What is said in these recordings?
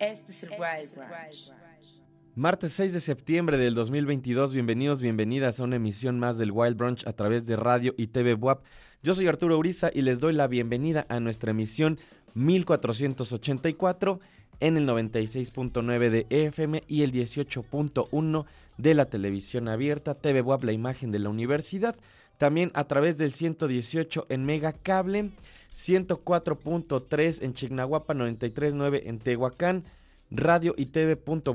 Este es el Wild Branch. Martes 6 de septiembre del 2022, bienvenidos, bienvenidas a una emisión más del Wild Brunch a través de radio y TV WAP. Yo soy Arturo Uriza y les doy la bienvenida a nuestra emisión 1484 en el 96.9 de FM y el 18.1 de la televisión abierta, TV WAP, la imagen de la universidad. También a través del 118 en Mega Cable, 104.3 en Chignahuapa, 93.9 en Tehuacán radio y tv.wap.mx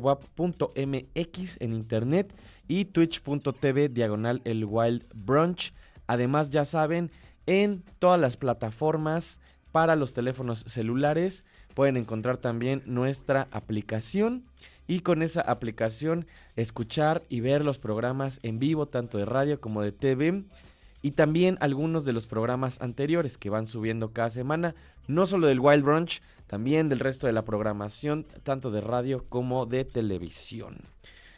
en internet y twitch.tv diagonal el wild brunch. Además, ya saben, en todas las plataformas para los teléfonos celulares pueden encontrar también nuestra aplicación y con esa aplicación escuchar y ver los programas en vivo tanto de radio como de TV y también algunos de los programas anteriores que van subiendo cada semana, no solo del Wild Brunch, también del resto de la programación, tanto de radio como de televisión.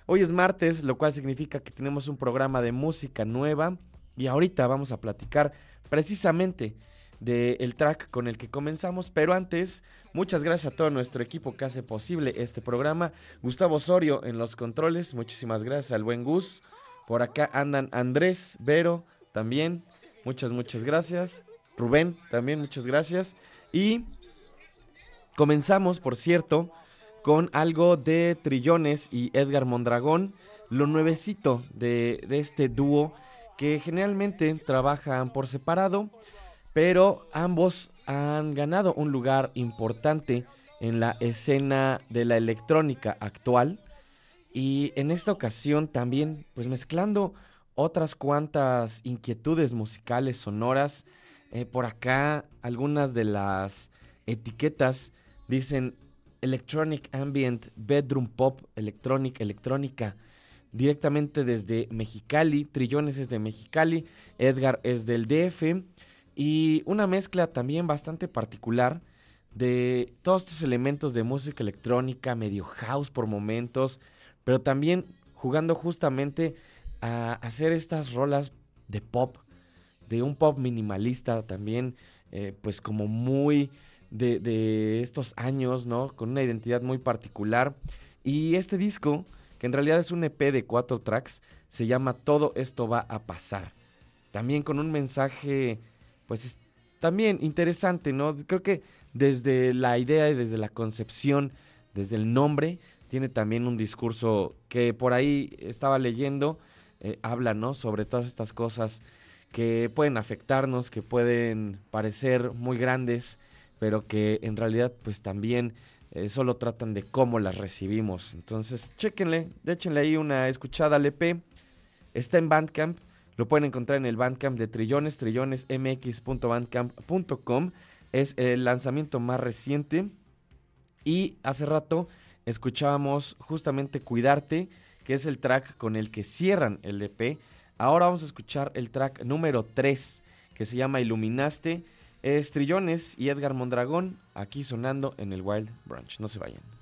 Hoy es martes, lo cual significa que tenemos un programa de música nueva y ahorita vamos a platicar precisamente del track con el que comenzamos, pero antes, muchas gracias a todo nuestro equipo que hace posible este programa. Gustavo Osorio en los controles, muchísimas gracias al buen Gus. Por acá andan Andrés, Vero, también. Muchas, muchas gracias. Rubén, también muchas gracias. Y comenzamos, por cierto, con algo de Trillones y Edgar Mondragón, lo nuevecito de, de este dúo que generalmente trabajan por separado, pero ambos han ganado un lugar importante en la escena de la electrónica actual y en esta ocasión también pues mezclando otras cuantas inquietudes musicales sonoras. Eh, por acá algunas de las etiquetas dicen Electronic Ambient Bedroom Pop Electronic Electrónica directamente desde Mexicali, Trillones es de Mexicali, Edgar es del DF y una mezcla también bastante particular de todos estos elementos de música electrónica, medio house por momentos, pero también jugando justamente a hacer estas rolas de pop, de un pop minimalista también, eh, pues como muy de, estos años, ¿no? Con una identidad muy particular. Y este disco, que en realidad es un EP de cuatro tracks, se llama Todo esto va a pasar. También con un mensaje, pues también interesante, ¿no? Creo que desde la idea y desde la concepción, desde el nombre, tiene también un discurso que por ahí estaba leyendo, eh, habla, ¿no? Sobre todas estas cosas que pueden afectarnos, que pueden parecer muy grandes, pero que en realidad pues también eh, solo tratan de cómo las recibimos. Entonces, chéquenle, échenle ahí una escuchada al EP. Está en Bandcamp, lo pueden encontrar en el Bandcamp de Trillones, trillonesmx.bandcamp.com. Es el lanzamiento más reciente. Y hace rato escuchábamos justamente Cuidarte que es el track con el que cierran el EP. Ahora vamos a escuchar el track número 3, que se llama Iluminaste. Estrillones y Edgar Mondragón, aquí sonando en el Wild Brunch. No se vayan.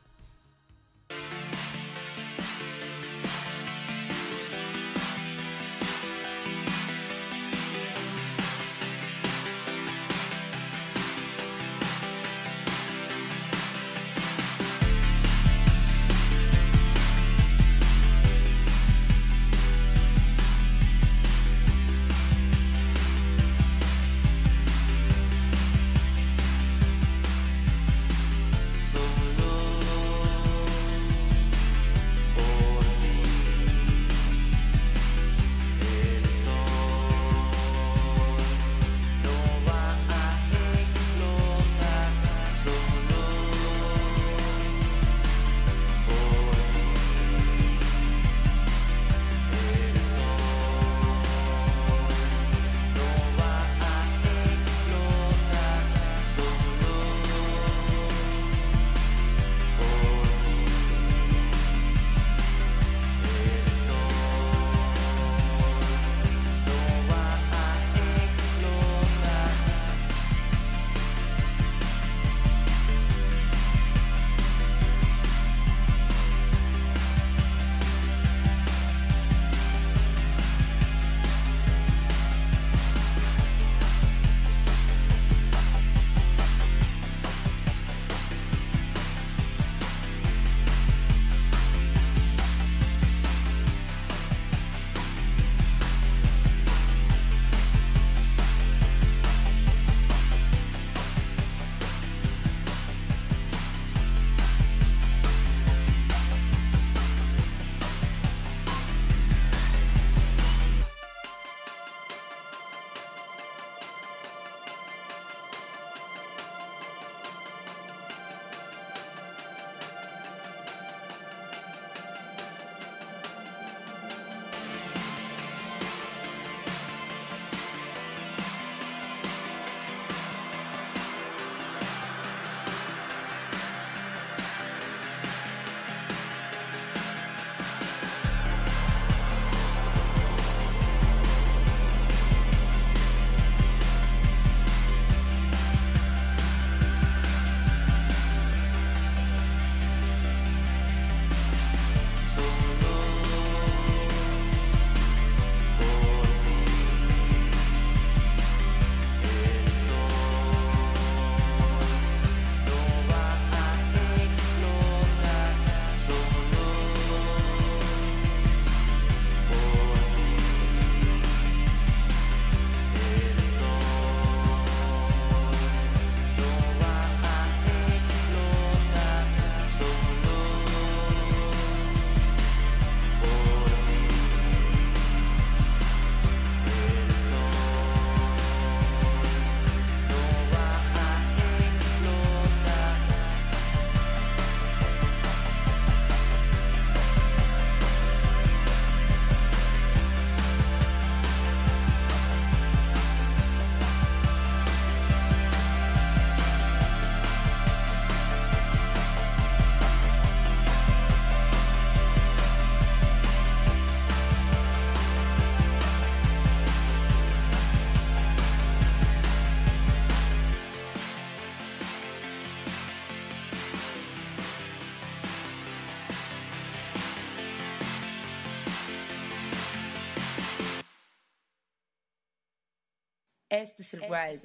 Wild.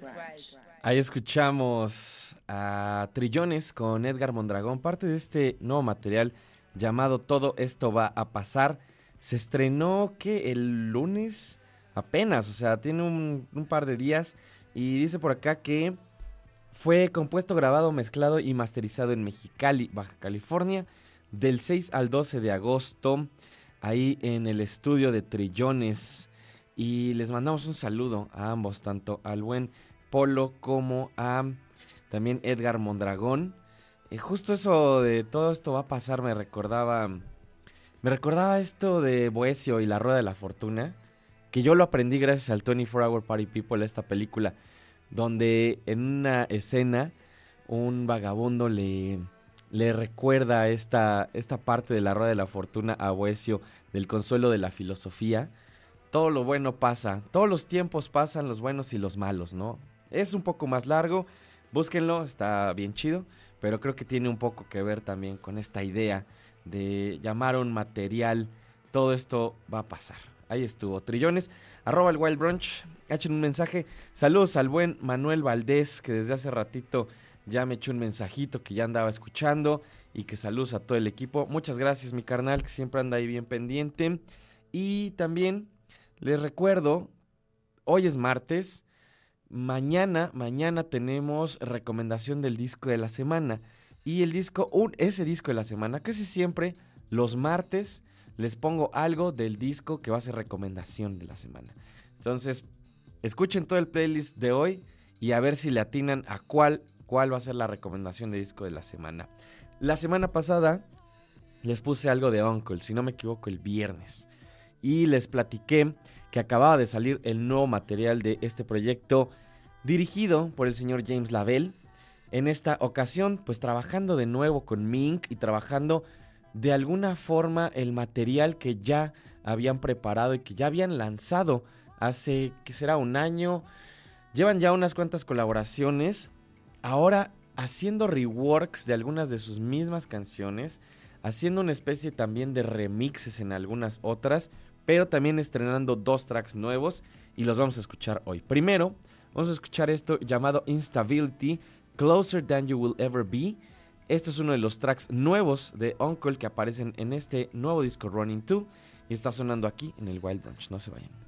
Ahí escuchamos a Trillones con Edgar Mondragón, parte de este nuevo material llamado Todo esto va a pasar. Se estrenó que el lunes apenas, o sea, tiene un, un par de días y dice por acá que fue compuesto, grabado, mezclado y masterizado en Mexicali, Baja California, del 6 al 12 de agosto, ahí en el estudio de Trillones. Y les mandamos un saludo a ambos, tanto al buen Polo como a también Edgar Mondragón. Y justo eso de todo esto va a pasar me recordaba me recordaba esto de Boesio y la Rueda de la Fortuna, que yo lo aprendí gracias al 24 Hour Party People, esta película, donde en una escena un vagabundo le, le recuerda esta, esta parte de la Rueda de la Fortuna a Boesio del consuelo de la filosofía todo lo bueno pasa, todos los tiempos pasan, los buenos y los malos, ¿no? Es un poco más largo, búsquenlo, está bien chido, pero creo que tiene un poco que ver también con esta idea de llamar a un material, todo esto va a pasar. Ahí estuvo, trillones, arroba el Wild Brunch, echen un mensaje, saludos al buen Manuel Valdés, que desde hace ratito ya me echó un mensajito que ya andaba escuchando y que saludos a todo el equipo. Muchas gracias mi carnal, que siempre anda ahí bien pendiente. Y también les recuerdo, hoy es martes, mañana, mañana tenemos recomendación del disco de la semana. Y el disco, un, ese disco de la semana, casi siempre los martes les pongo algo del disco que va a ser recomendación de la semana. Entonces, escuchen todo el playlist de hoy y a ver si le atinan a cuál, cuál va a ser la recomendación de disco de la semana. La semana pasada les puse algo de Uncle, si no me equivoco, el viernes y les platiqué que acababa de salir el nuevo material de este proyecto dirigido por el señor James Lavelle. En esta ocasión, pues trabajando de nuevo con Mink y trabajando de alguna forma el material que ya habían preparado y que ya habían lanzado hace, que será un año. Llevan ya unas cuantas colaboraciones. Ahora haciendo reworks de algunas de sus mismas canciones. Haciendo una especie también de remixes en algunas otras pero también estrenando dos tracks nuevos y los vamos a escuchar hoy. Primero, vamos a escuchar esto llamado Instability, Closer Than You Will Ever Be. Esto es uno de los tracks nuevos de Uncle que aparecen en este nuevo disco Running 2 y está sonando aquí en el Wild Brunch. No se vayan.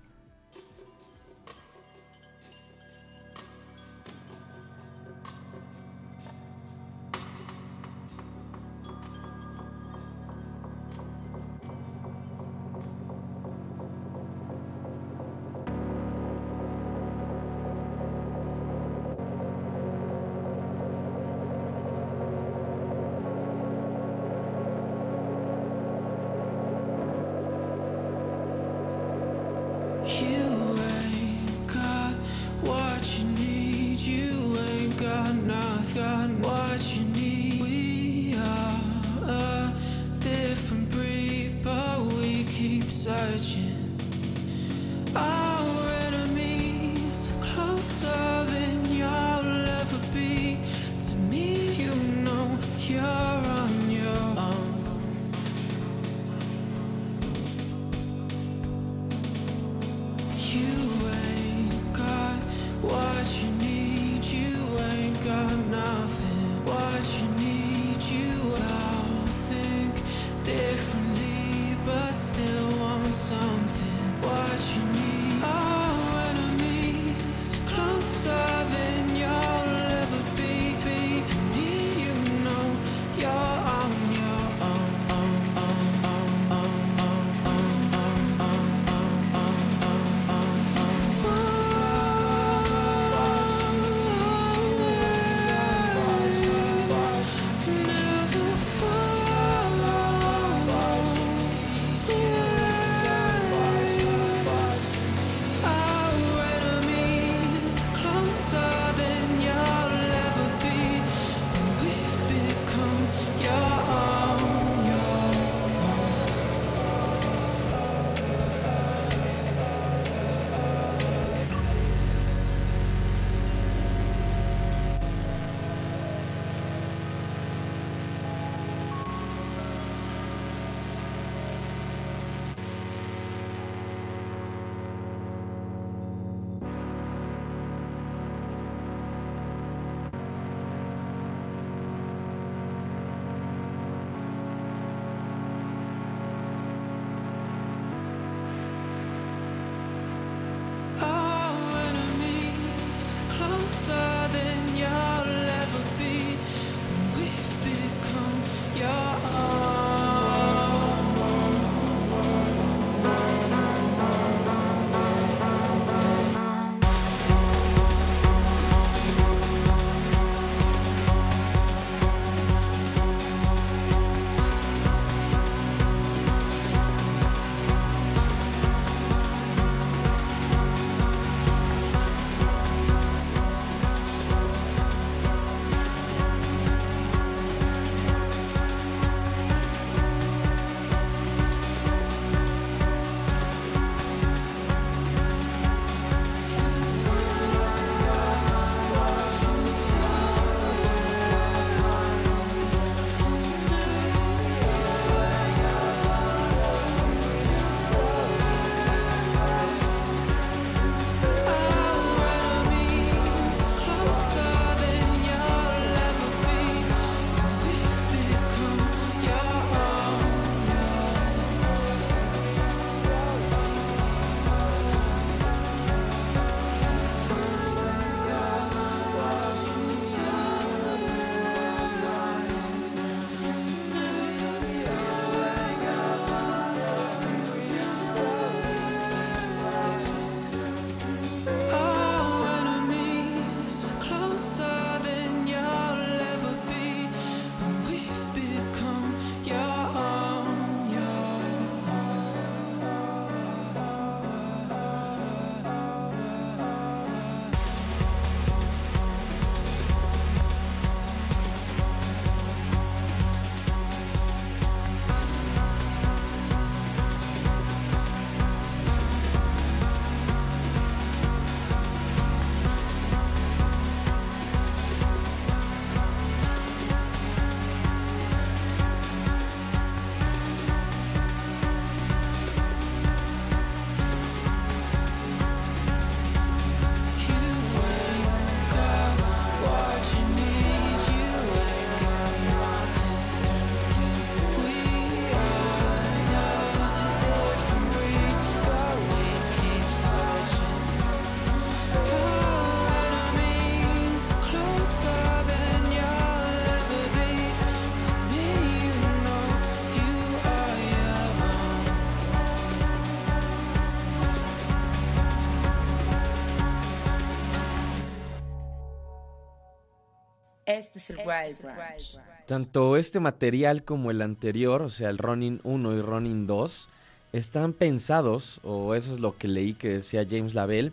Tanto este material como el anterior, o sea, el Ronin 1 y Ronin 2, están pensados, o eso es lo que leí que decía James Lavelle,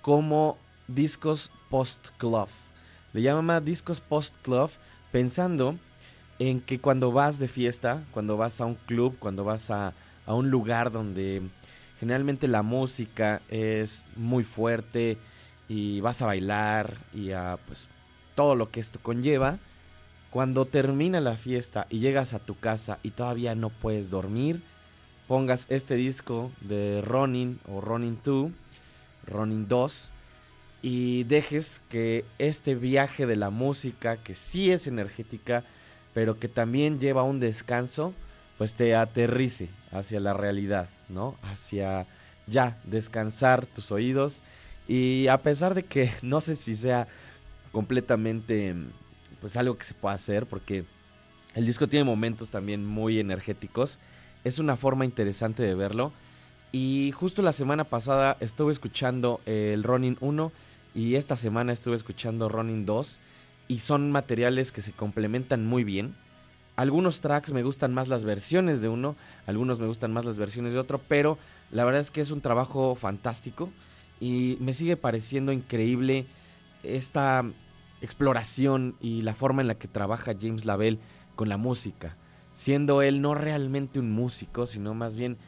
como discos post-club. Le llama discos post-club pensando en que cuando vas de fiesta, cuando vas a un club, cuando vas a, a un lugar donde generalmente la música es muy fuerte y vas a bailar y a pues todo lo que esto conlleva, cuando termina la fiesta y llegas a tu casa y todavía no puedes dormir, pongas este disco de Ronin o Ronin 2, Ronin 2, y dejes que este viaje de la música, que sí es energética, pero que también lleva un descanso, pues te aterrice hacia la realidad, ¿no? Hacia ya descansar tus oídos. Y a pesar de que no sé si sea completamente pues algo que se pueda hacer, porque el disco tiene momentos también muy energéticos, es una forma interesante de verlo. Y justo la semana pasada estuve escuchando el Ronin 1 y esta semana estuve escuchando Ronin 2 y son materiales que se complementan muy bien. Algunos tracks me gustan más las versiones de uno, algunos me gustan más las versiones de otro, pero la verdad es que es un trabajo fantástico y me sigue pareciendo increíble esta exploración y la forma en la que trabaja James Lavelle con la música, siendo él no realmente un músico, sino más bien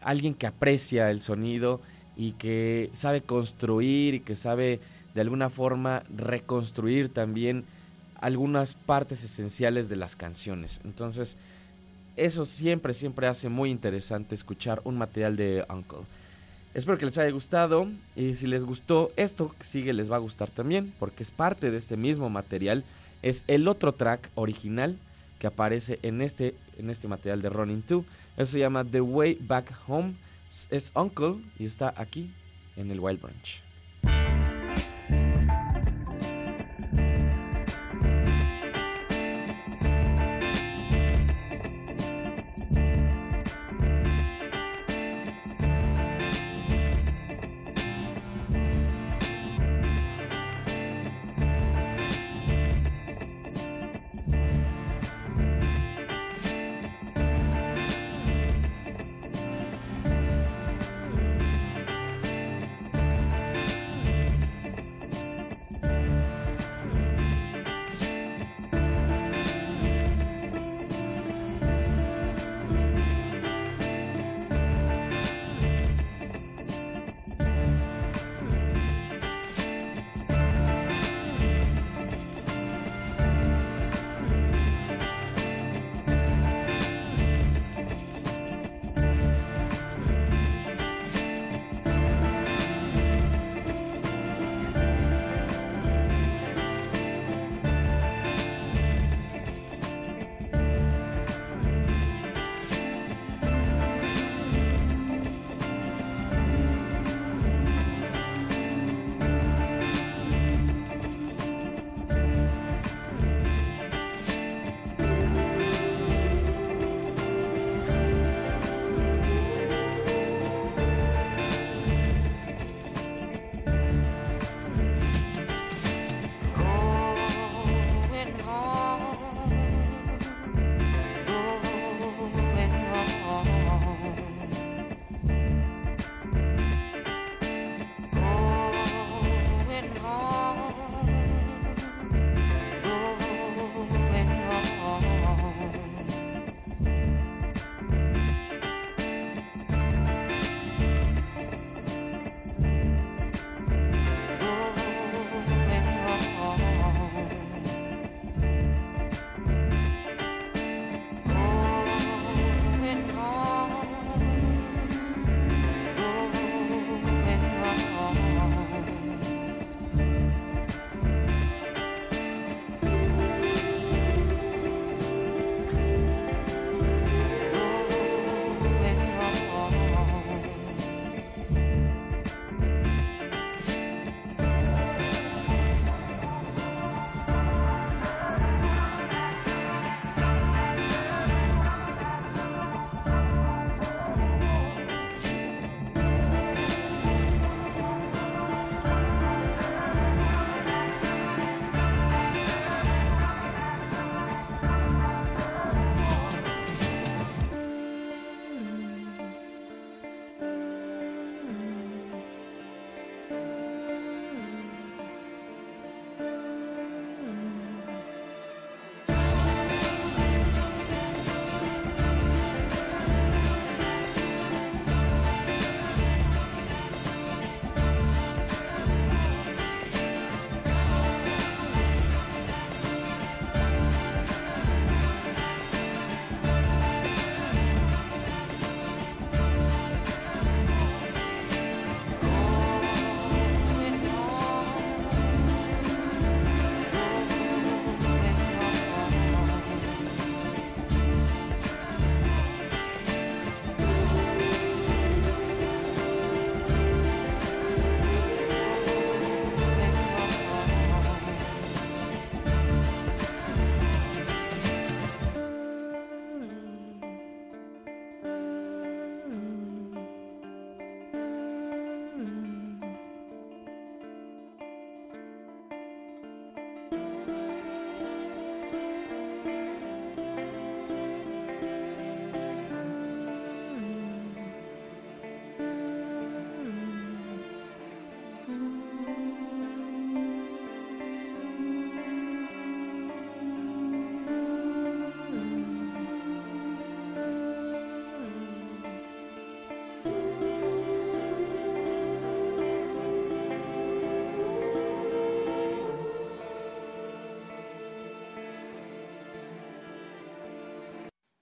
alguien que aprecia el sonido y que sabe construir y que sabe de alguna forma reconstruir también algunas partes esenciales de las canciones. Entonces, eso siempre, siempre hace muy interesante escuchar un material de Uncle. Espero que les haya gustado y si les gustó esto sigue les va a gustar también porque es parte de este mismo material. Es el otro track original que aparece en este, en este material de Running 2. Eso se llama The Way Back Home es Uncle y está aquí en el Wild Branch.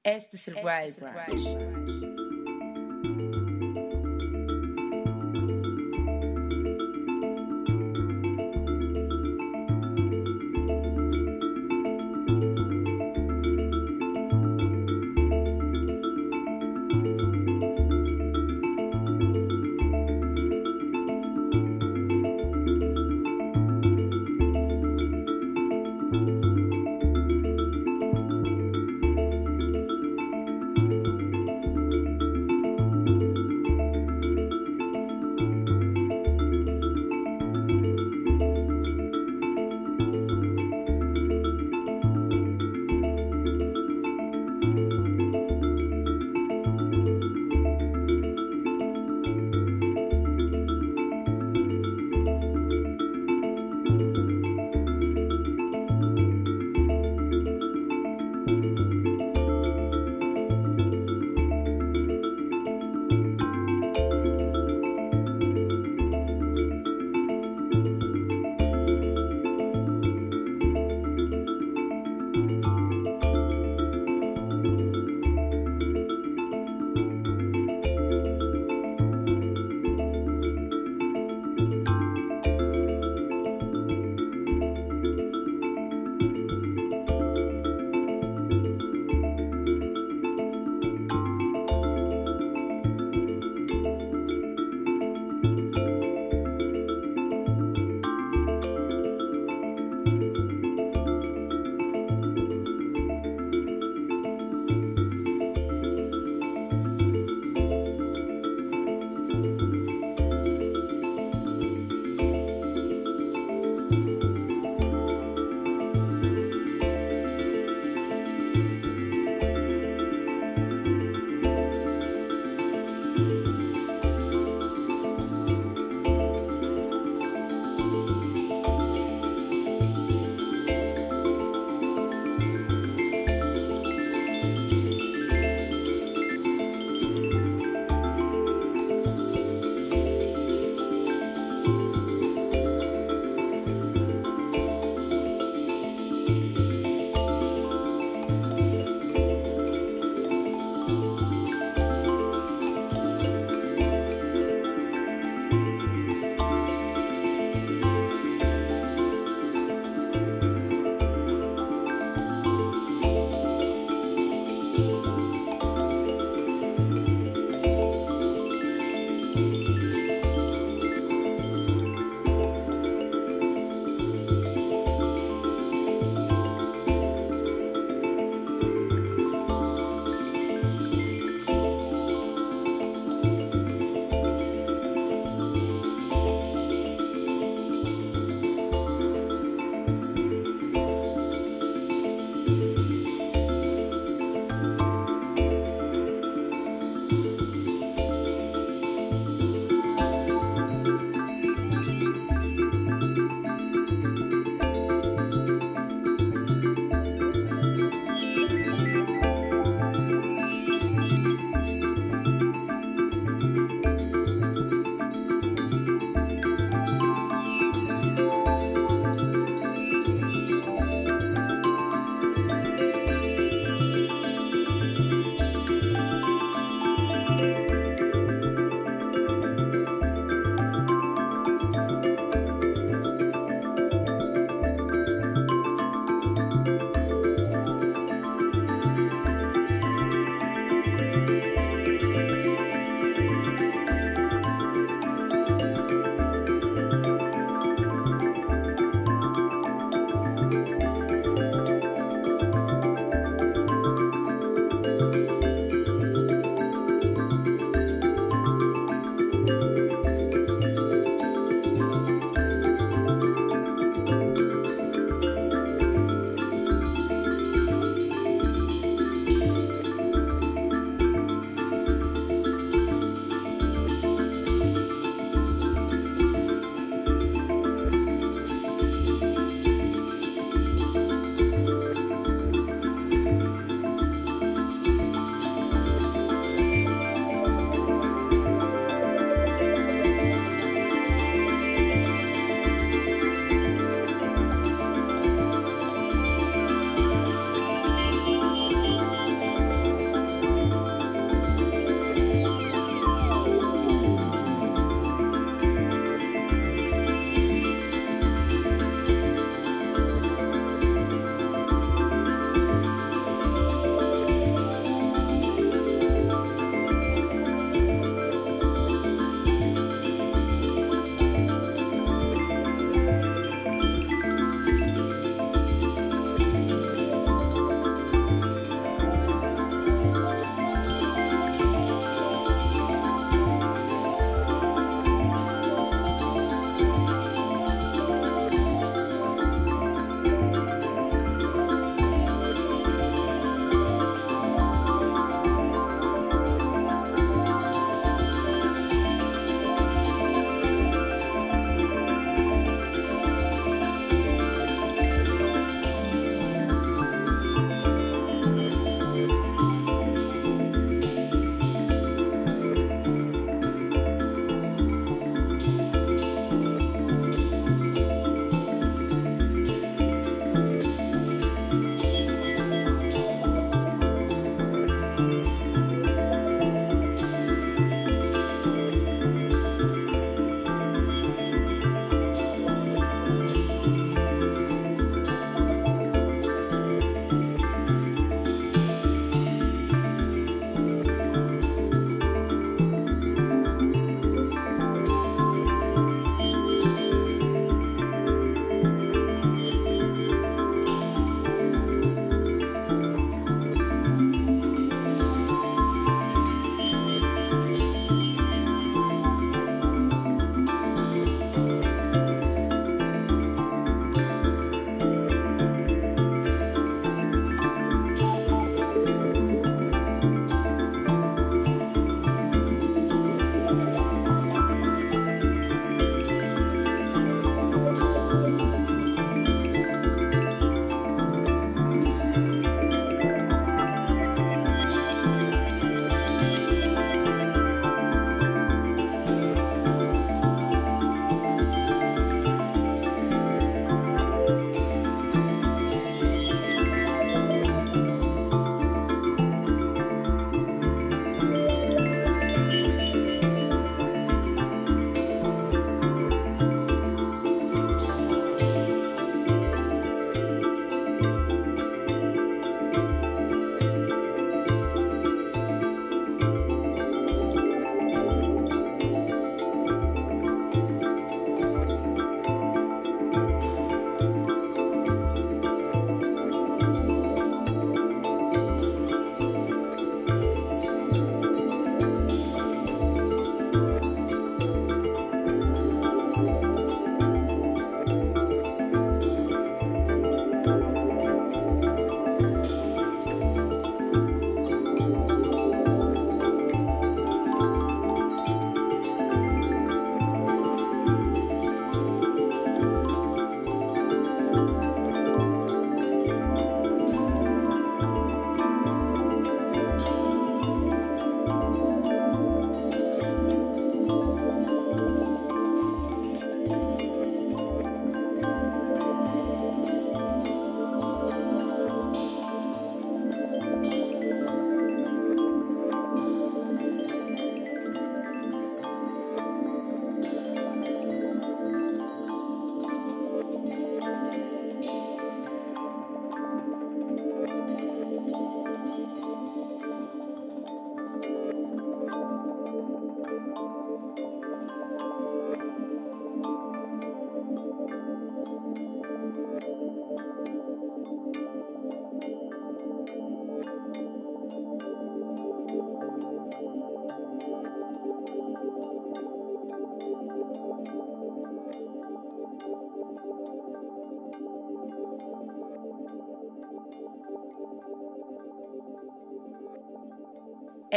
Este es el Wild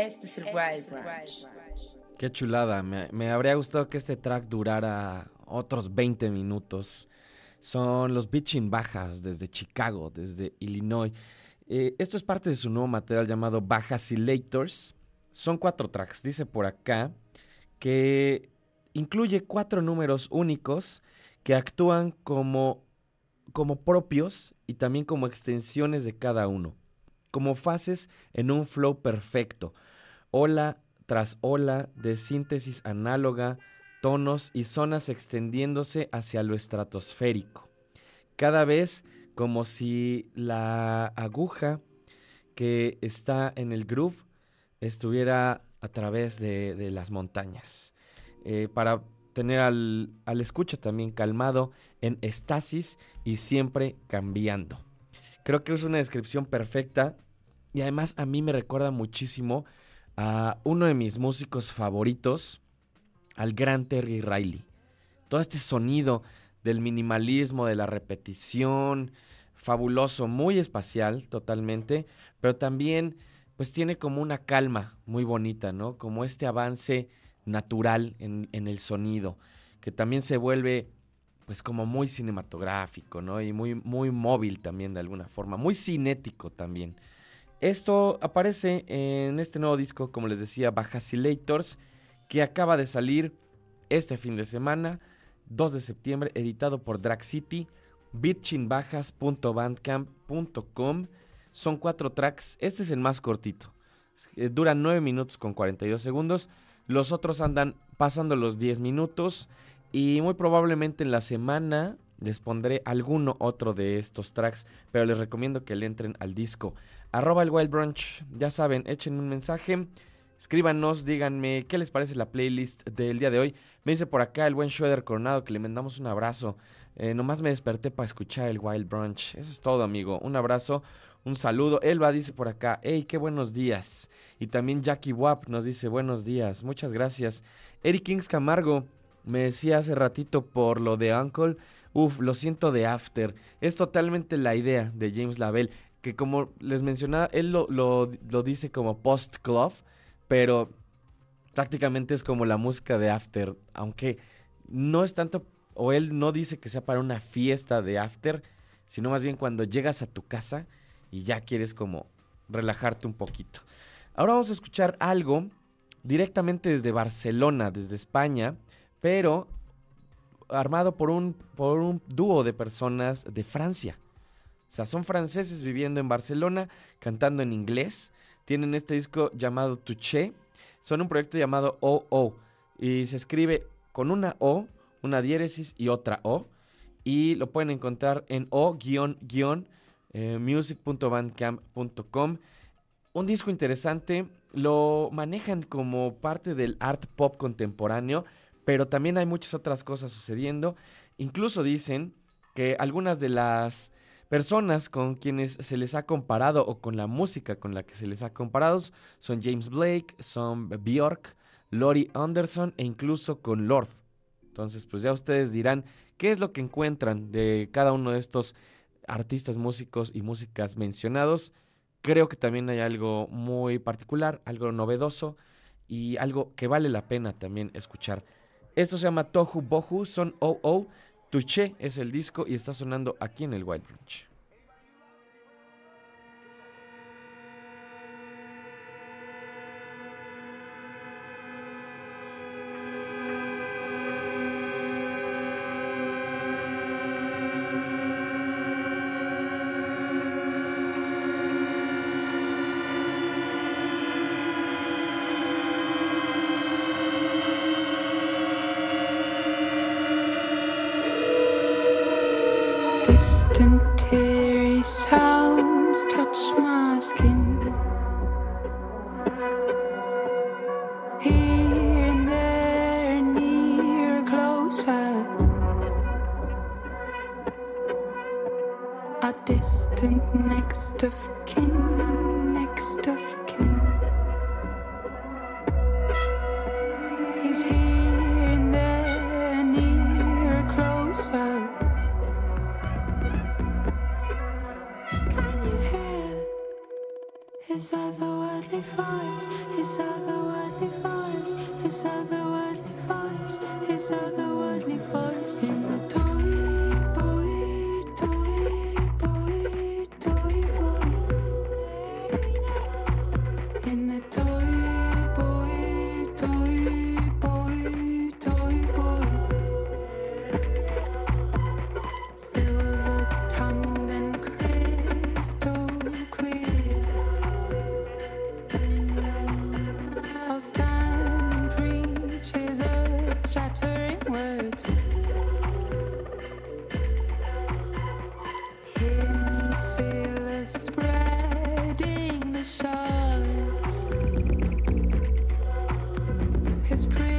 es el Wild Branch. Qué chulada, me, me habría gustado que este track durara otros 20 minutos. Son los Bitchin Bajas desde Chicago, desde Illinois. Eh, esto es parte de su nuevo material llamado Bajasilators. Son cuatro tracks, dice por acá, que incluye cuatro números únicos que actúan como, como propios y también como extensiones de cada uno, como fases en un flow perfecto, ola tras ola de síntesis análoga, tonos y zonas extendiéndose hacia lo estratosférico. Cada vez como si la aguja que está en el groove estuviera a través de, las montañas. Eh, para tener al, al escucha también calmado, en estasis y siempre cambiando. Creo que es una descripción perfecta y además a mí me recuerda muchísimo a uno de mis músicos favoritos, al gran Terry Riley. Todo este sonido del minimalismo, de la repetición, fabuloso, muy espacial totalmente, pero también pues tiene como una calma muy bonita, ¿no? Como este avance natural en, en, el sonido, que también se vuelve pues como muy cinematográfico, ¿no? Y muy, muy móvil también de alguna forma, muy cinético también. Esto aparece en este nuevo disco, como les decía, Bajasilators, que acaba de salir este fin de semana, 2 de septiembre, editado por Drag City, bitchinbajas.bandcamp.com. Son cuatro tracks, este es el más cortito. Eh, dura 9 minutos con 42 segundos. Los otros andan pasando los 10 minutos. Y muy probablemente en la semana les pondré alguno otro de estos tracks. Pero les recomiendo que le entren al disco. Arroba el Wild Brunch. Ya saben, echen un mensaje. Escríbanos, díganme qué les parece la playlist del día de hoy. Me dice por acá el buen Schroeder Coronado que le mandamos un abrazo. Eh, nomás me desperté para escuchar el Wild Brunch. Eso es todo, amigo. Un abrazo, un saludo. Elba dice por acá, hey, qué buenos días. Y también Jackie Wap nos dice buenos días. Muchas gracias. Eric Kings Camargo me decía hace ratito por lo de Uncle. Uf, lo siento de After. Es totalmente la idea de James Lavelle. Que como les mencionaba, él lo, lo, lo dice como post-club pero prácticamente es como la música de After, aunque no es tanto, o él no dice que sea para una fiesta de After, sino más bien cuando llegas a tu casa y ya quieres como relajarte un poquito. Ahora vamos a escuchar algo directamente desde Barcelona, desde España, pero armado por un, por un dúo de personas de Francia. O sea, son franceses viviendo en Barcelona, cantando en inglés tienen este disco llamado Touché. Son un proyecto llamado OO. Y se escribe con una O, una diéresis y otra O. Y lo pueden encontrar en o-music.bandcamp.com. Un disco interesante. Lo manejan como parte del art pop contemporáneo. Pero también hay muchas otras cosas sucediendo. Incluso dicen que algunas de las Personas con quienes se les ha comparado o con la música con la que se les ha comparado son James Blake, son Bjork, Lori Anderson e incluso con Lord. Entonces, pues ya ustedes dirán qué es lo que encuentran de cada uno de estos artistas, músicos y músicas mencionados. Creo que también hay algo muy particular, algo novedoso y algo que vale la pena también escuchar. Esto se llama Tohu Bohu, son OO. Touché es el disco y está sonando aquí en el White Brunch. his praise.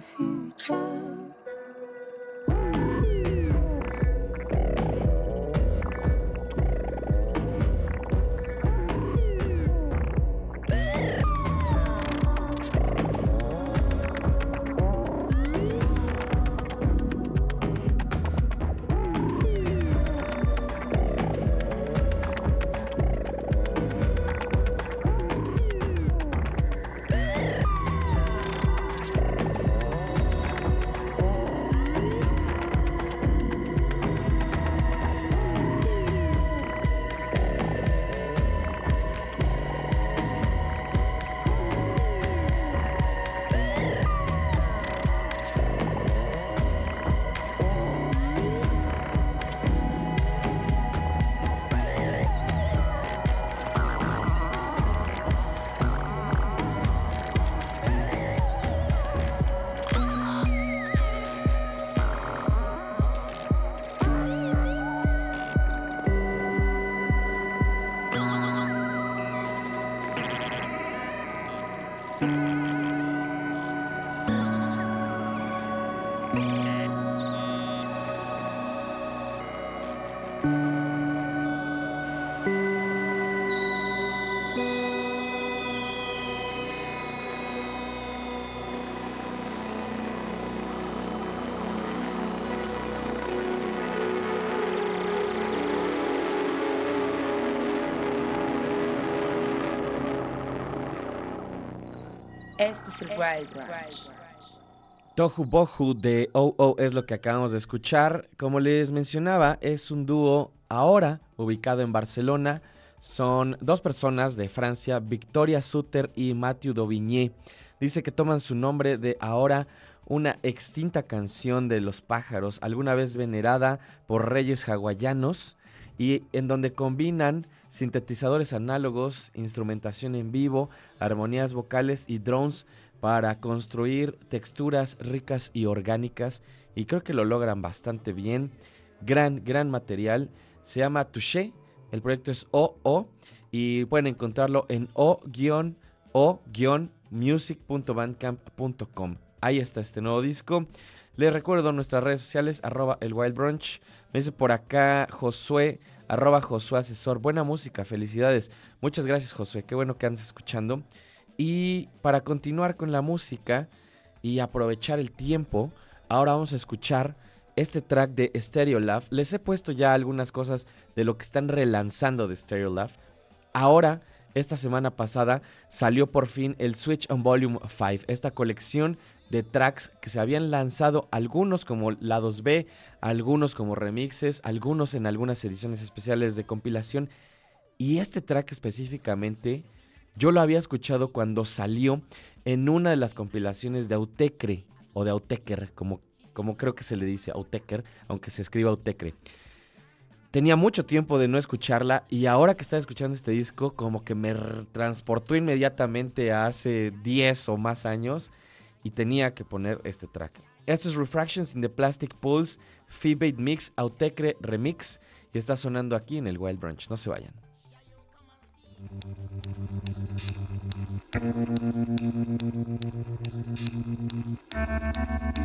future. A future. Este es el Wild Branch. Tohu Bohu de OO es lo que acabamos de escuchar. Como les mencionaba, es un dúo ahora ubicado en Barcelona. Son dos personas de Francia, Victoria Suter y Mathieu Dauvigné. Dice que toman su nombre de ahora una extinta canción de los pájaros, alguna vez venerada por reyes hawaianos, y en donde combinan sintetizadores análogos, instrumentación en vivo, armonías vocales y drones para construir texturas ricas y orgánicas y creo que lo logran bastante bien. Gran, gran material. Se llama Touché. El proyecto es OO y pueden encontrarlo en o-o-music.bandcamp.com. Ahí está este nuevo disco. Les recuerdo nuestras redes sociales, arroba el Wild Brunch. Me dice por acá Josué, arroba Josué Asesor. Buena música, felicidades. Muchas gracias Josué, qué bueno que andes escuchando. Y para continuar con la música y aprovechar el tiempo, ahora vamos a escuchar este track de Stereo Love. Les he puesto ya algunas cosas de lo que están relanzando de Stereo Love. Ahora, esta semana pasada, salió por fin el Switch on Volume 5, esta colección de tracks que se habían lanzado, algunos como lados B, algunos como remixes, algunos en algunas ediciones especiales de compilación. Y este track específicamente, yo lo había escuchado cuando salió en una de las compilaciones de Autecre, o de Auteker, como, como creo que se le dice Auteker, aunque se escriba Autecre. Tenía mucho tiempo de no escucharla y ahora que estaba escuchando este disco, como que me transportó inmediatamente a hace 10 o más años y tenía que poner este track. Esto es Refractions in the Plastic Pulse, Feebate Mix, Autecre Remix y está sonando aquí en el Wild Branch. No se vayan.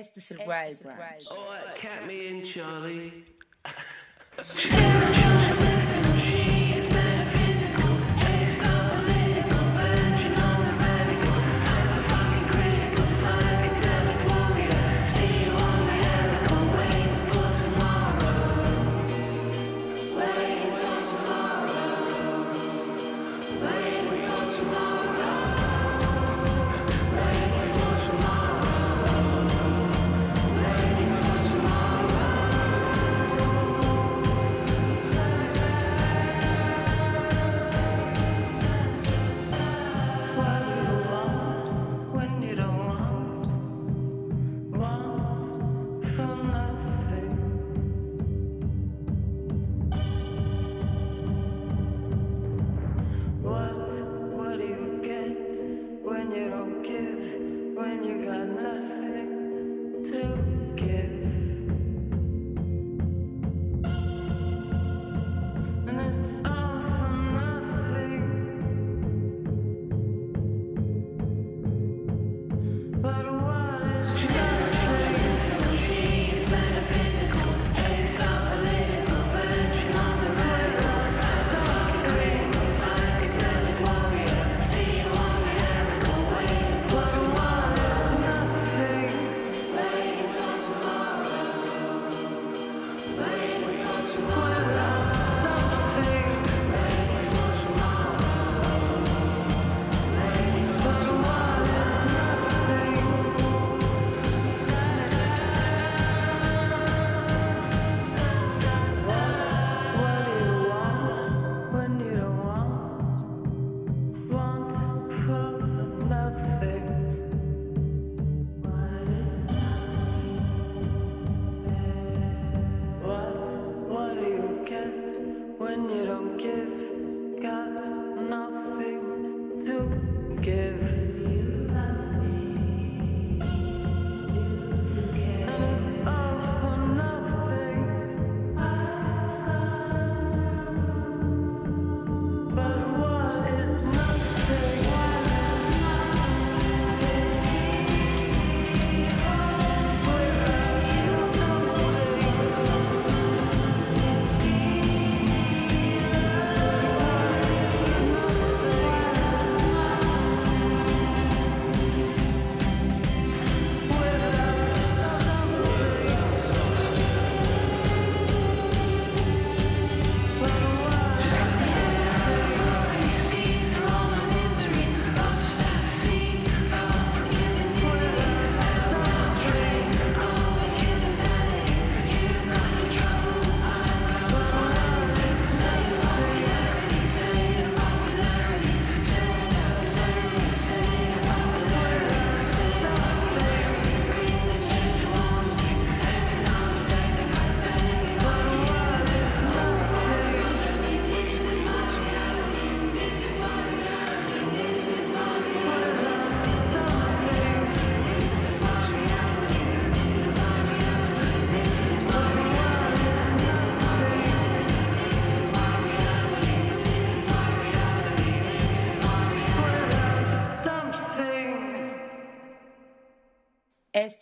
es el Wild Branch. Oh, uh, count me in, Charlie.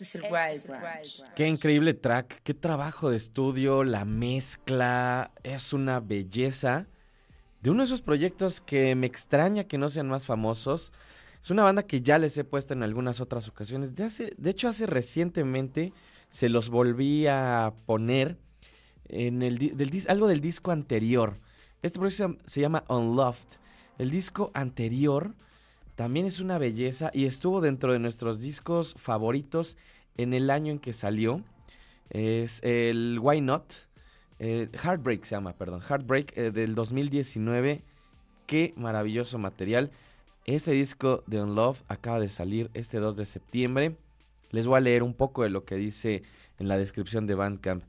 Es el Wild Branch. Qué increíble track, qué trabajo de estudio, la mezcla, es una belleza. De uno de esos proyectos que me extraña que no sean más famosos. Es una banda que ya les he puesto en algunas otras ocasiones. De, hace, de hecho, hace recientemente se los volví a poner en el, del algo del disco anterior. Este proyecto se, se llama Unloved. El disco anterior también es una belleza y estuvo dentro de nuestros discos favoritos en el año en que salió. Es el Why Not. eh, Heartbreak se llama, perdón. Heartbreak eh, del 2019. Qué maravilloso material. Este disco de Unloved acaba de salir este 2 de septiembre. Les voy a leer un poco de lo que dice en la descripción de Bandcamp.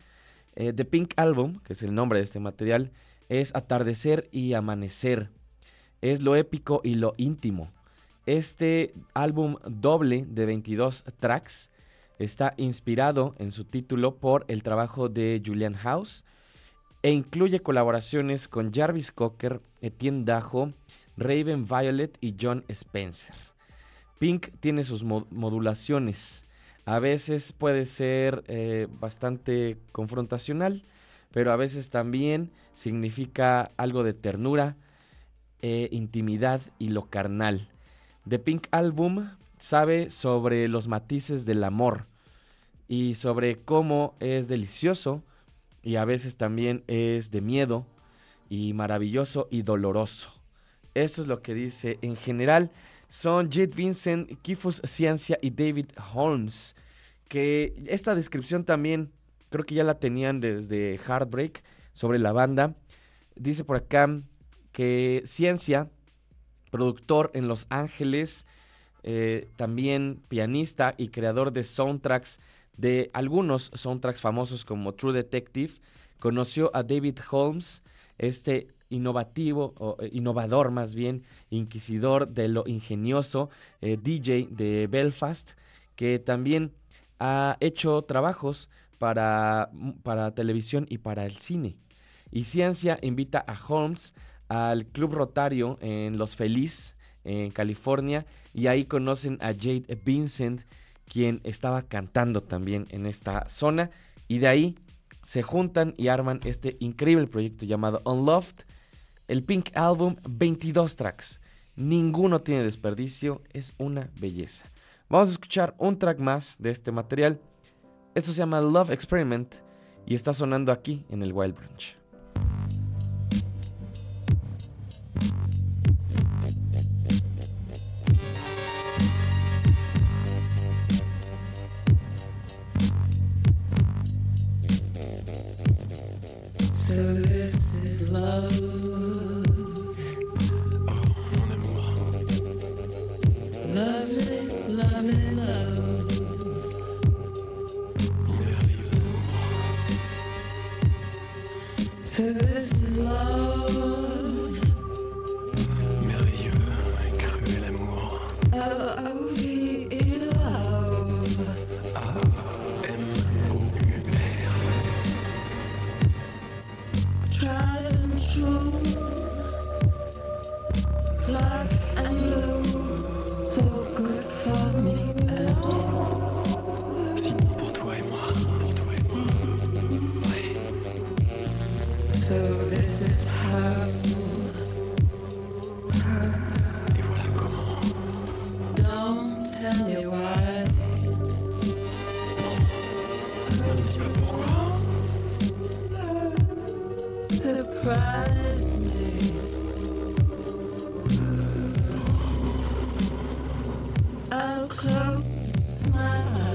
Eh, The Pink Album, que es el nombre de este material, es atardecer y amanecer. Es lo épico y lo íntimo. Este álbum doble de 22 tracks está inspirado en su título por el trabajo de Julian House e incluye colaboraciones con Jarvis Cocker, Etienne Dajo, Raven Violet y John Spencer. Pink tiene sus mo- modulaciones. A veces puede ser eh, bastante confrontacional, pero a veces también significa algo de ternura, eh, intimidad y lo carnal. The Pink Album sabe sobre los matices del amor y sobre cómo es delicioso y a veces también es de miedo y maravilloso y doloroso. Esto es lo que dice en general. Son Jade Vincent, Kifus Ciencia y David Holmes. Que esta descripción también creo que ya la tenían desde Heartbreak sobre la banda. Dice por acá que Ciencia, productor en Los Ángeles, eh, también pianista y creador de soundtracks de algunos soundtracks famosos como True Detective, conoció a David Holmes, este innovativo, eh, innovador más bien, inquisidor de lo ingenioso, eh, DJ de Belfast, que también ha hecho trabajos para, para televisión y para el cine. Y Ciencia invita a Holmes al Club Rotario en Los Feliz, en California, y ahí conocen a Jade Vincent, quien estaba cantando también en esta zona, y de ahí se juntan y arman este increíble proyecto llamado Unloved, el Pink Album, 22 tracks. Ninguno tiene desperdicio, es una belleza. Vamos a escuchar un track más de este material. Esto se llama Love Experiment y está sonando aquí en el Wild Branch. So this is love. I'll close my eyes.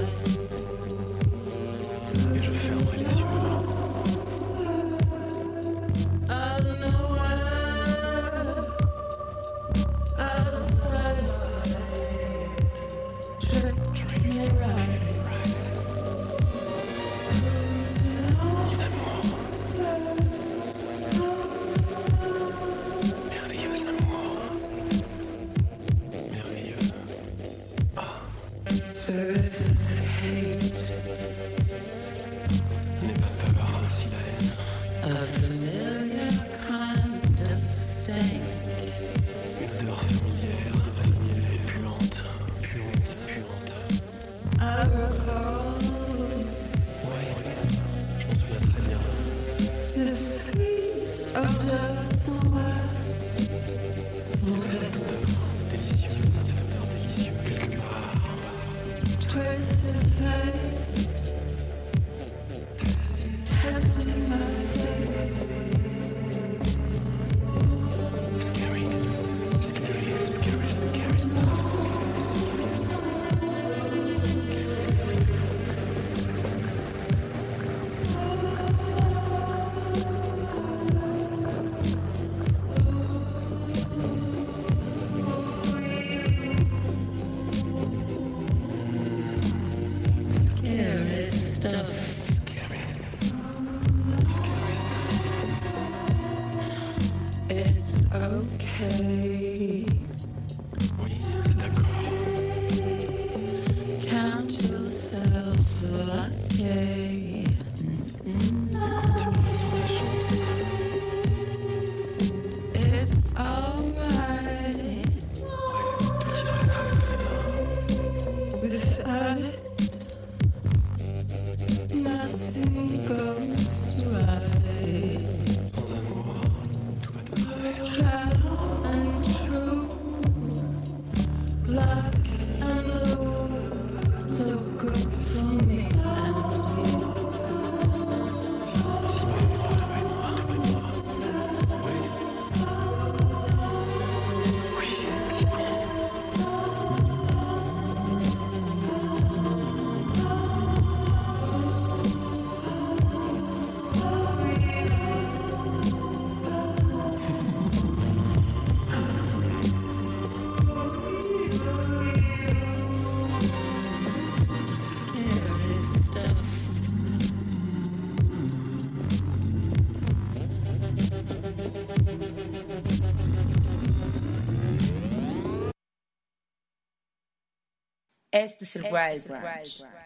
Este es el Wild.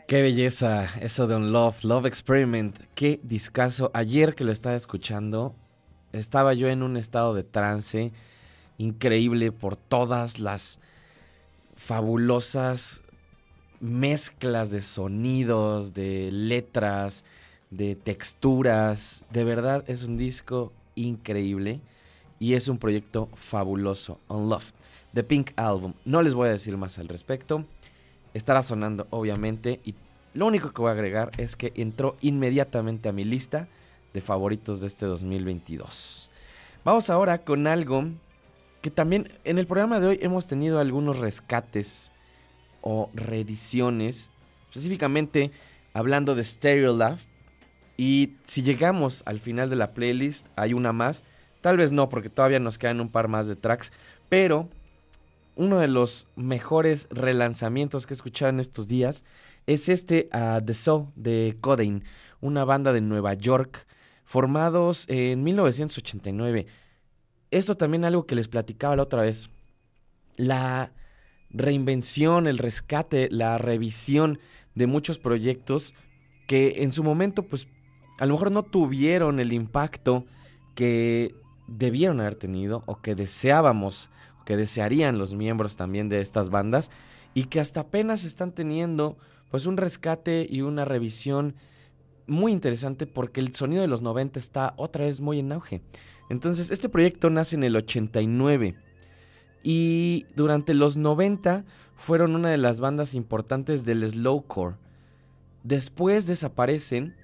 Qué belleza eso de un Love, Love Experiment. Qué discazo. Ayer que lo estaba escuchando, estaba yo en un estado de trance increíble por todas las fabulosas mezclas de sonidos, de letras, de texturas. De verdad es un disco increíble y es un proyecto fabuloso. Unloved, The Pink Album. No les voy a decir más al respecto. Estará sonando, obviamente. Y lo único que voy a agregar es que entró inmediatamente a mi lista de favoritos de este 2022. Vamos ahora con algo que también en el programa de hoy hemos tenido algunos rescates o reediciones. Específicamente hablando de Stereo Love. Y si llegamos al final de la playlist, hay una más. Tal vez no, porque todavía nos quedan un par más de tracks. Pero uno de los mejores relanzamientos que he escuchado en estos días es este ah, The Soul de Codain, una banda de Nueva York, formados en 1989. Esto también algo que les platicaba la otra vez. La reinvención, el rescate, la revisión de muchos proyectos que en su momento, pues, a lo mejor no tuvieron el impacto que debieron haber tenido o que deseábamos que desearían los miembros también de estas bandas y que hasta apenas están teniendo pues un rescate y una revisión muy interesante porque el sonido de los 90 está otra vez muy en auge. Entonces, este proyecto nace en el 89 y durante los 90 fueron una de las bandas importantes del slowcore. Después desaparecen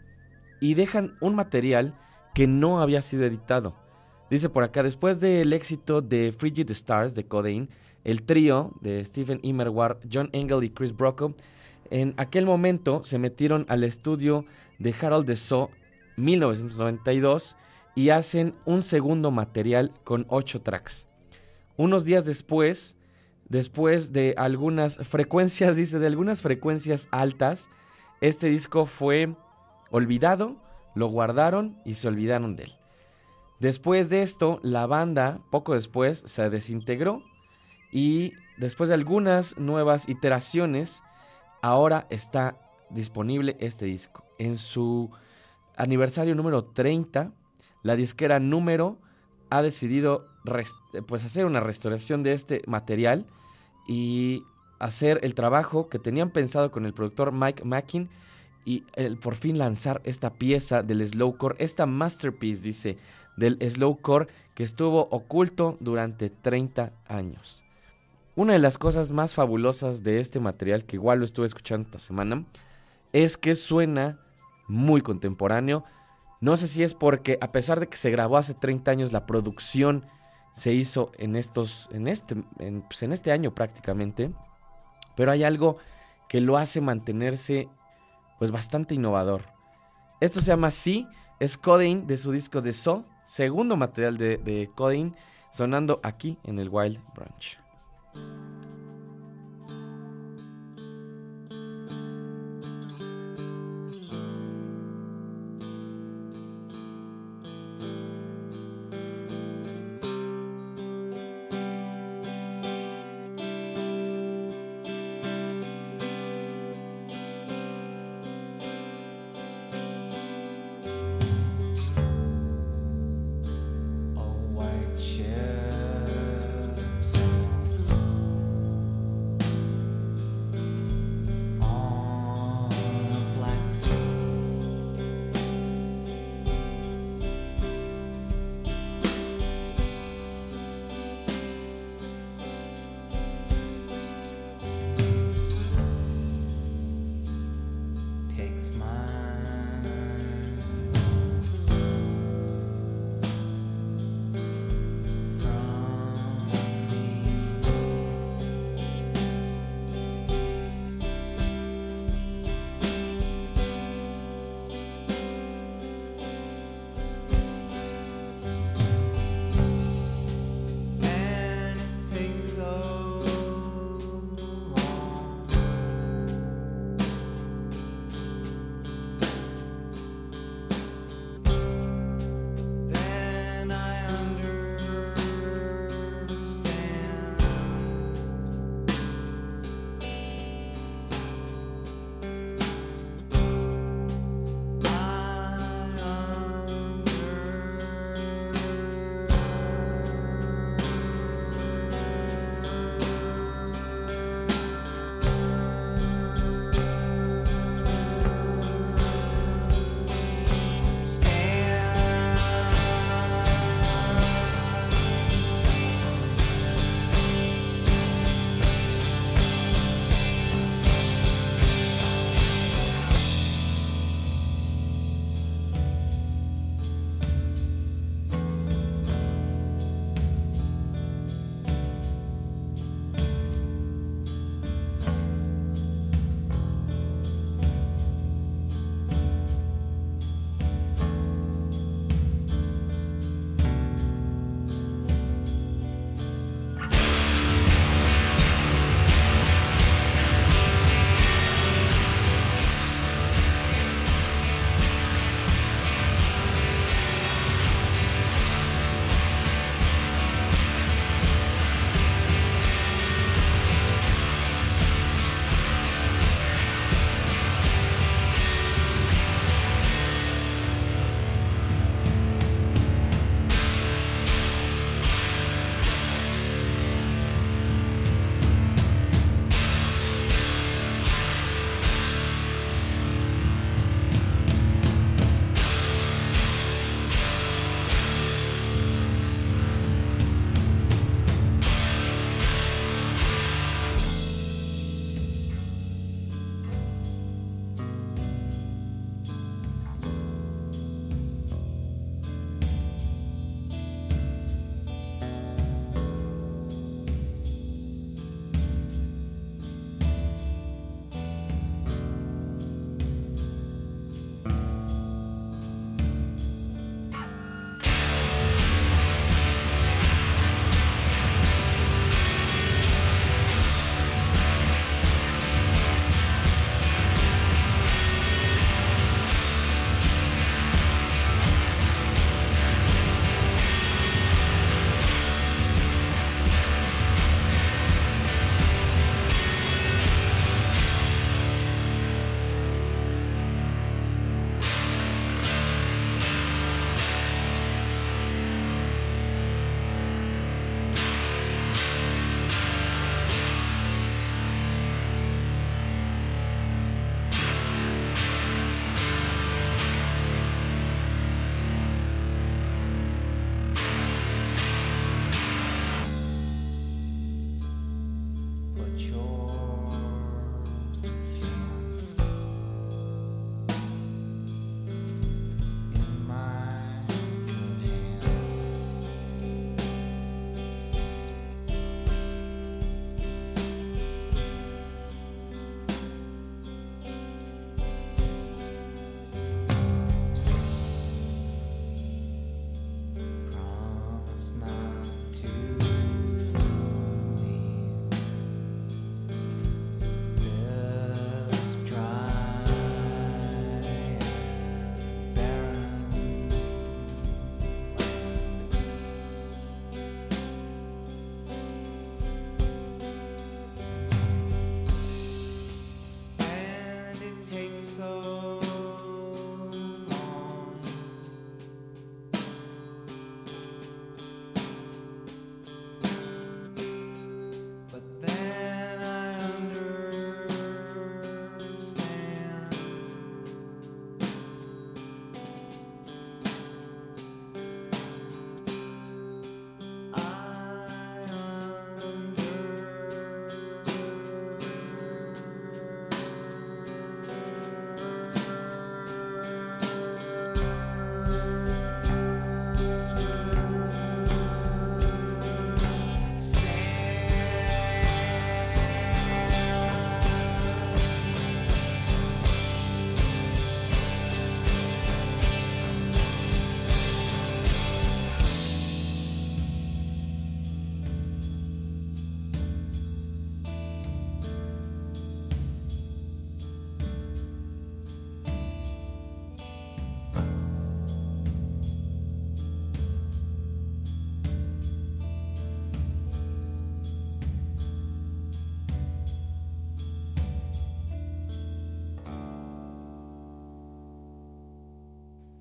y dejan un material que no había sido editado. Dice por acá, después del éxito de Frigid Stars de Codain, el trío de Stephen Immerward, John Engel y Chris Brocco, en aquel momento se metieron al estudio de Harold de So 1992 y hacen un segundo material con ocho tracks. Unos días después, después de algunas frecuencias, dice, de algunas frecuencias altas, este disco fue olvidado, lo guardaron y se olvidaron de él. Después de esto, la banda, poco después, se desintegró y después de algunas nuevas iteraciones, ahora está disponible este disco. En su aniversario número 30, la disquera número ha decidido pues hacer una restauración de este material y hacer el trabajo que tenían pensado con el productor Mike Mackin y el, por fin lanzar esta pieza del slowcore, esta masterpiece, dice, del slowcore que estuvo oculto durante 30 años. Una de las cosas más fabulosas de este material, que igual lo estuve escuchando esta semana, es que suena muy contemporáneo. No sé si es porque a pesar de que se grabó hace 30 años, la producción se hizo en estos, en este, en, pues, en este año prácticamente. Pero hay algo que lo hace mantenerse pues bastante innovador. Esto se llama Sí, es Codeine de su disco de So, segundo material de, Codeine, sonando aquí en el Wild Branch.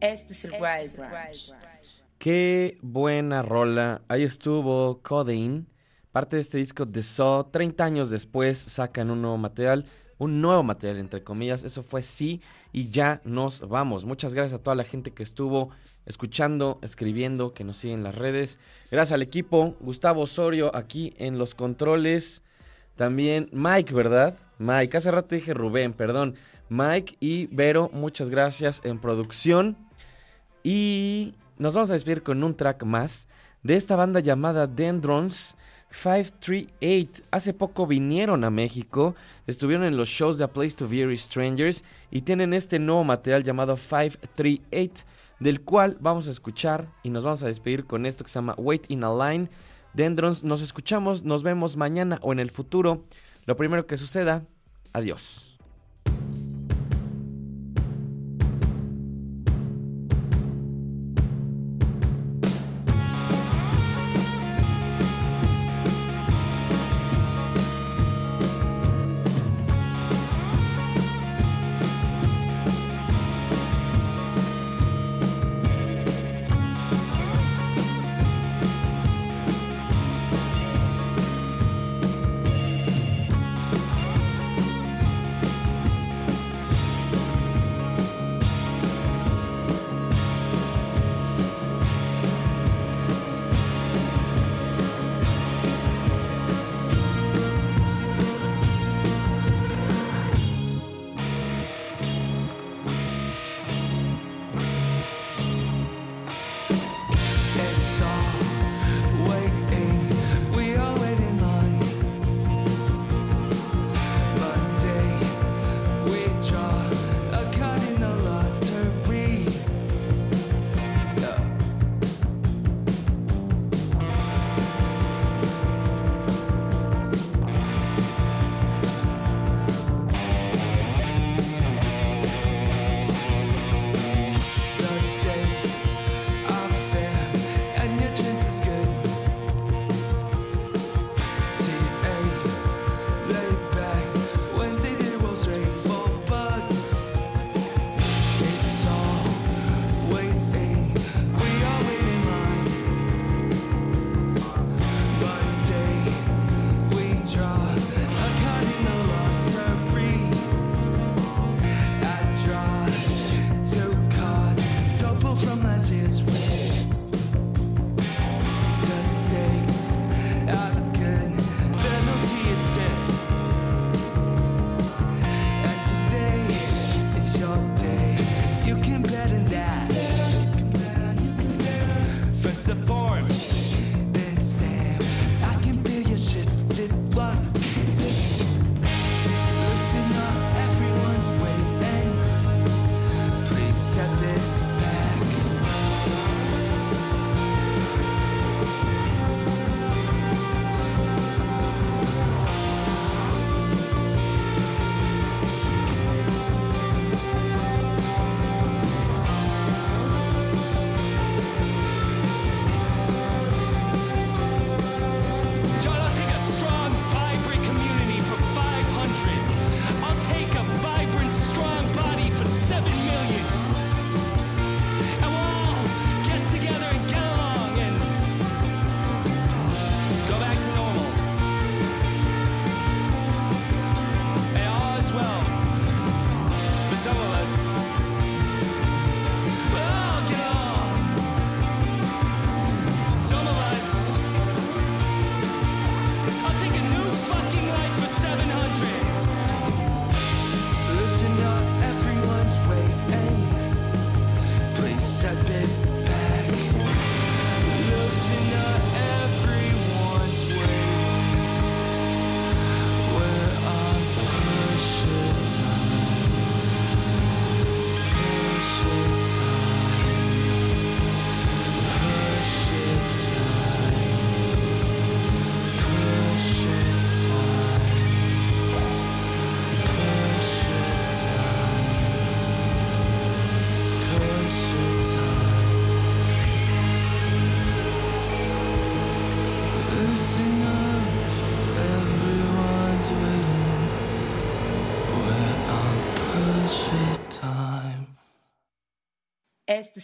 Este es el Wild Branch. Qué buena rola. Ahí estuvo Codeine, parte de este disco de Saw. 30 años después sacan un nuevo material, un nuevo material entre comillas. Eso fue sí y ya nos vamos. Muchas gracias a toda la gente que estuvo escuchando, escribiendo, que nos sigue en las redes. Gracias al equipo, Gustavo Osorio aquí en los controles. También Mike, ¿verdad? Mike, hace rato dije Rubén, perdón. Mike y Vero, muchas gracias en producción. Y nos vamos a despedir con un track más de esta banda llamada Dendrons 538. Hace poco vinieron a México, estuvieron en los shows de A Place to Very Strangers y tienen este nuevo material llamado 538, del cual vamos a escuchar y nos vamos a despedir con esto que se llama Wait in a Line. Dendrons, nos escuchamos, nos vemos mañana o en el futuro. Lo primero que suceda, adiós.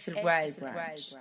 Pressure time. Este es el Wild Branch.